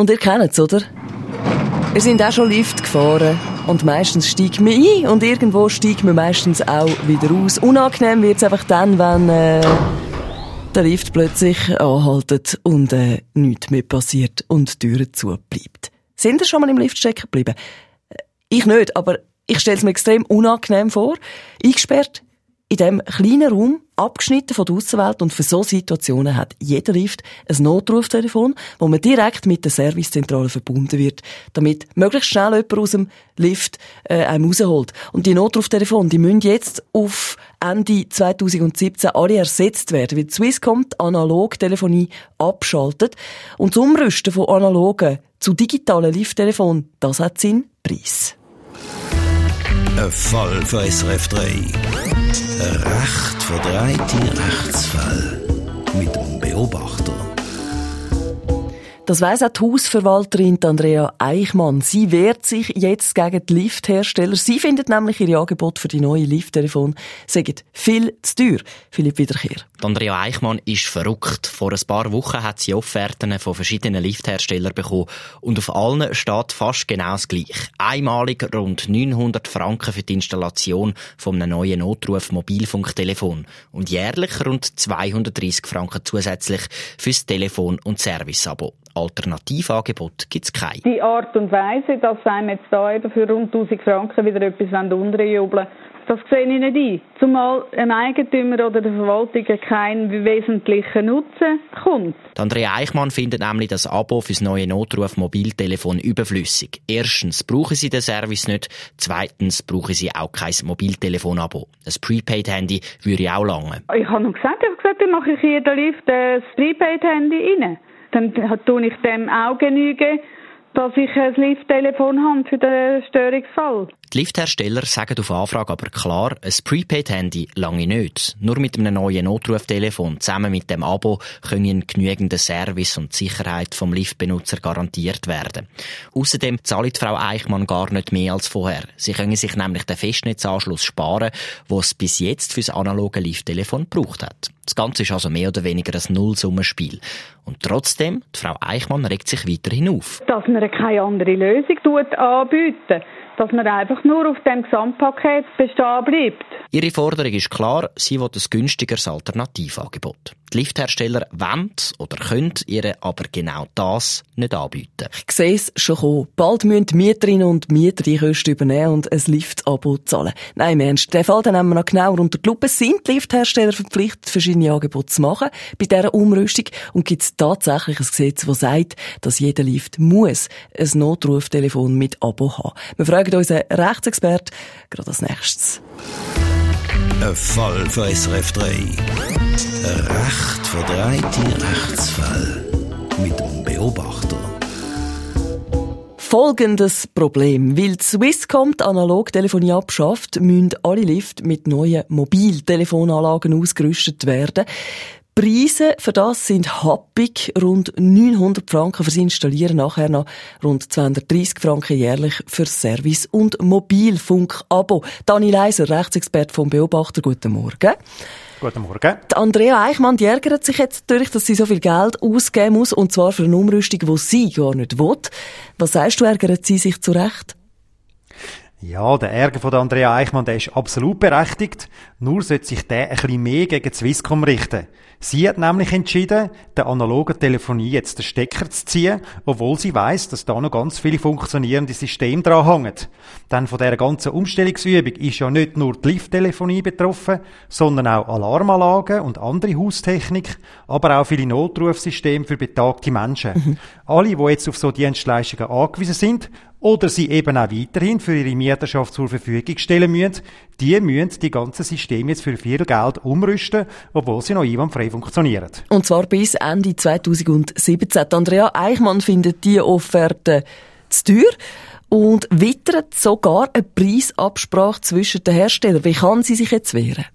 Und ihr kennt es, oder? Wir sind auch schon Lift gefahren und meistens steigt man ein und irgendwo steigt man meistens auch wieder aus. Unangenehm wird es einfach dann, wenn äh, der Lift plötzlich anhaltet und äh, nichts mehr passiert und die Tür zu bleibt. Sind ihr schon mal im Lift stecken geblieben? Äh, ich nicht, aber ich stelle es mir extrem unangenehm vor. Eingesperrt in diesem kleinen Raum, abgeschnitten von der Außenwelt und für so Situationen hat jeder Lift ein Notruftelefon, wo man direkt mit der Servicezentrale verbunden wird, damit möglichst schnell jemand aus dem Lift äh, einem rausholt. Und die Notruftelefone, die müssen jetzt auf Ende 2017 alle ersetzt werden, weil Swisscom die Analogtelefonie abschaltet. Und das Umrüsten von analogen zu digitalen Lifttelefonen, das hat seinen Preis. Ein Fall für SRF 3. Ein recht verdrehte Rechtsfall mit dem Beobachter. Das weiss auch die Hausverwalterin Andrea Eichmann. Sie wehrt sich jetzt gegen die Lifthersteller. Sie findet nämlich ihre Angebote für die neuen Lifttelefone sagen viel zu teuer. Philipp Wiederkehr. Andrea Eichmann ist verrückt. Vor ein paar Wochen hat sie Offerten von verschiedenen Liftherstellern bekommen und auf allen steht fast genau das Gleiche. Einmalig rund 900 Franken für die Installation von einem neuen Notruf-Mobilfunktelefon und jährlich rund 230 Franken zusätzlich fürs Telefon- und Serviceabo. Alternativangebot gibt es keine. Die Art und Weise, dass einem jetzt da eben für rund 1000 Franken wieder etwas unterjubeln das sehe ich nicht ein. Zumal ein Eigentümer oder der Verwaltung keinen wesentlichen Nutzen kommt. Andrea Eichmann findet nämlich das Abo fürs neue Notruf-Mobiltelefon überflüssig. Erstens brauchen sie den Service nicht, zweitens brauchen sie auch kein Mobiltelefon-Abo. Ein Prepaid-Handy würde auch lange. Ich habe noch gesagt, ich habe gesagt, dann mache ich hier den Lift das Prepaid-Handy rein. Dann tue ich dem auch genügen dass ich ein Lifttelefon habe für den Störungsfall. Die Lifthersteller sagen auf Anfrage aber klar, ein Prepaid-Handy lange nicht. Nur mit einem neuen Notruftelefon zusammen mit dem Abo können genügende Service und Sicherheit vom Liftbenutzer garantiert werden. Außerdem zahlt Frau Eichmann gar nicht mehr als vorher. Sie können sich nämlich den Festnetzanschluss sparen, wo es bis jetzt fürs analoge Lifttelefon gebraucht hat. Das Ganze ist also mehr oder weniger ein Nullsummenspiel. Und trotzdem, die Frau Eichmann regt sich weiterhin auf. Dass man keine andere Lösung anbieten dass man einfach nur auf dem Gesamtpaket bestehen bleibt. Ihre Forderung ist klar, sie will ein günstigeres Alternativangebot. Die Lifthersteller wollen oder können ihr aber genau das nicht anbieten. Ich sehe es schon kommen. Bald müssen die Mieterinnen und Mieter die Kosten übernehmen und ein Lift-Abo zahlen. Nein, im Ernst, den Fall nehmen wir noch genauer unter die Lupe. Sind die Lifthersteller verpflichtet, verschiedene Angebote zu machen bei dieser Umrüstung? Und gibt es tatsächlich ein Gesetz, das sagt, dass jeder Lift muss ein Notruftelefon mit Abo haben? Wir fragen unseren Rechtsexpert gerade als nächstes. Ein Fall für SRF 3. Ein recht verdrehte Rechtsfall mit dem Beobachter. Folgendes Problem. Weil die Swisscom die Analogtelefonie abschafft, müssen alle Lift mit neuen Mobiltelefonanlagen ausgerüstet werden. Preise für das sind happig. Rund 900 Franken fürs Installieren, nachher noch rund 230 Franken jährlich für Service und Mobilfunk-Abo. Dani Leiser, Rechtsexpert vom Beobachter, guten Morgen. Guten Morgen. Die Andrea Eichmann die ärgert sich jetzt natürlich, dass sie so viel Geld ausgeben muss, und zwar für eine Umrüstung, die sie gar nicht will. Was sagst du, ärgert sie sich zu Recht? Ja, der Ärger von Andrea Eichmann, der ist absolut berechtigt. Nur sollte sich der ein bisschen mehr gegen Swisscom richten. Sie hat nämlich entschieden, der analogen Telefonie jetzt den Stecker zu ziehen, obwohl sie weiß, dass da noch ganz viele funktionierende Systeme dran hängen. Denn von der ganzen Umstellungsübung ist ja nicht nur die Lifttelefonie betroffen, sondern auch Alarmanlagen und andere Haustechnik, aber auch viele Notrufsysteme für betagte Menschen. Mhm. Alle, die jetzt auf so Dienstleistungen angewiesen sind, oder sie eben auch weiterhin für ihre Mieterschaft zur Verfügung stellen müssen, die müssen die ganzen Systeme jetzt für viel Geld umrüsten, obwohl sie noch einwandfrei funktionieren. Und zwar bis Ende 2017. Andrea Eichmann findet die Offerte zu teuer und wittert sogar eine Preisabsprache zwischen den Herstellern. Wie kann sie sich jetzt wehren?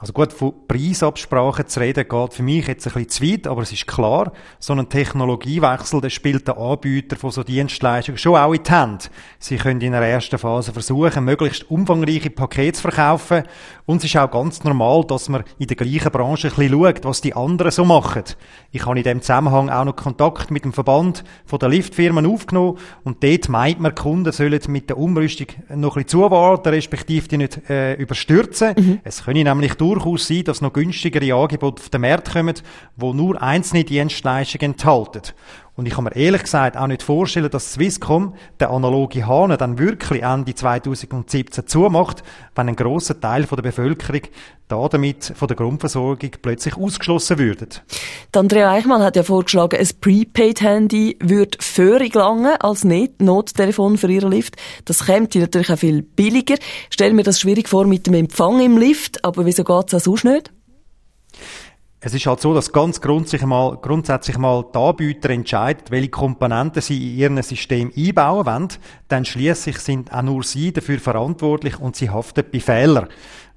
Also gut, von Preisabsprachen zu reden geht für mich jetzt ein bisschen zu weit, aber es ist klar, so ein Technologiewechsel, das spielt der Anbieter von so Dienstleistungen schon auch in die Hand. Sie können in der ersten Phase versuchen, möglichst umfangreiche Pakete zu verkaufen und es ist auch ganz normal, dass man in der gleichen Branche ein bisschen schaut, was die anderen so machen. Ich habe in dem Zusammenhang auch noch Kontakt mit dem Verband von der Liftfirmen aufgenommen und dort meint man, Kunden sollen mit der Umrüstung noch ein bisschen zuwarten, respektive die nicht äh, überstürzen. Mhm. Es können nämlich durchaus sein, dass noch günstigere Angebote auf den Markt kommen, wo nur einzelne Dienstleistungen enthalten. Und ich kann mir ehrlich gesagt auch nicht vorstellen, dass Swisscom der analoge Hahn dann wirklich Ende 2017 zumacht, wenn ein grosser Teil von der Bevölkerung da damit von der Grundversorgung plötzlich ausgeschlossen würde. Andrea Eichmann hat ja vorgeschlagen, ein Prepaid-Handy würde völlig lange als Nottelefon für ihren Lift. Das käme natürlich auch viel billiger. Stell mir das schwierig vor mit dem Empfang im Lift, aber wieso geht es auch sonst nicht? Es ist halt so, dass ganz grundsätzlich mal, grundsätzlich mal die Anbieter entscheiden, welche Komponenten sie in ihrem System einbauen wollen. Dann schließlich sind auch nur sie dafür verantwortlich und sie haften bei Fehlern.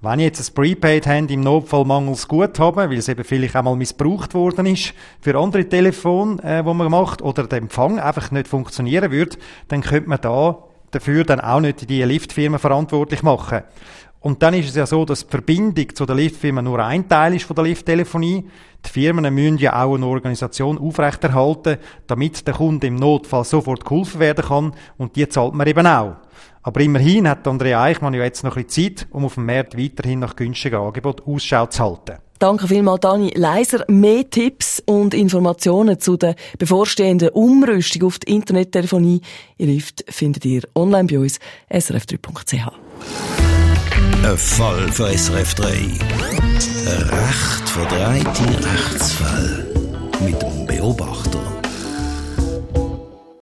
Wenn ich jetzt ein Prepaid-Handy im Notfall mangels gut habe, weil es eben vielleicht einmal missbraucht worden ist für andere Telefone, äh, wo man macht, oder der Empfang einfach nicht funktionieren würde, dann könnte man da dafür dann auch nicht die Liftfirma verantwortlich machen. Und dann ist es ja so, dass die Verbindung zu der Liftfirma nur ein Teil ist von der Lifttelefonie. Die Firmen müssen ja auch eine Organisation aufrechterhalten, damit der Kunde im Notfall sofort geholfen werden kann. Und die zahlt man eben auch. Aber immerhin hat Andrea Eichmann ja jetzt noch ein bisschen Zeit, um auf dem Markt weiterhin nach günstigen Angeboten Ausschau zu halten. Danke vielmals, Dani Leiser. Mehr Tipps und Informationen zu der bevorstehenden Umrüstung auf die Internettelefonie in Lift findet ihr online bei uns, srf3.ch. Ein Fall für SRF 3. Ein recht verdrehte Rechtsfall. Mit dem Beobachter.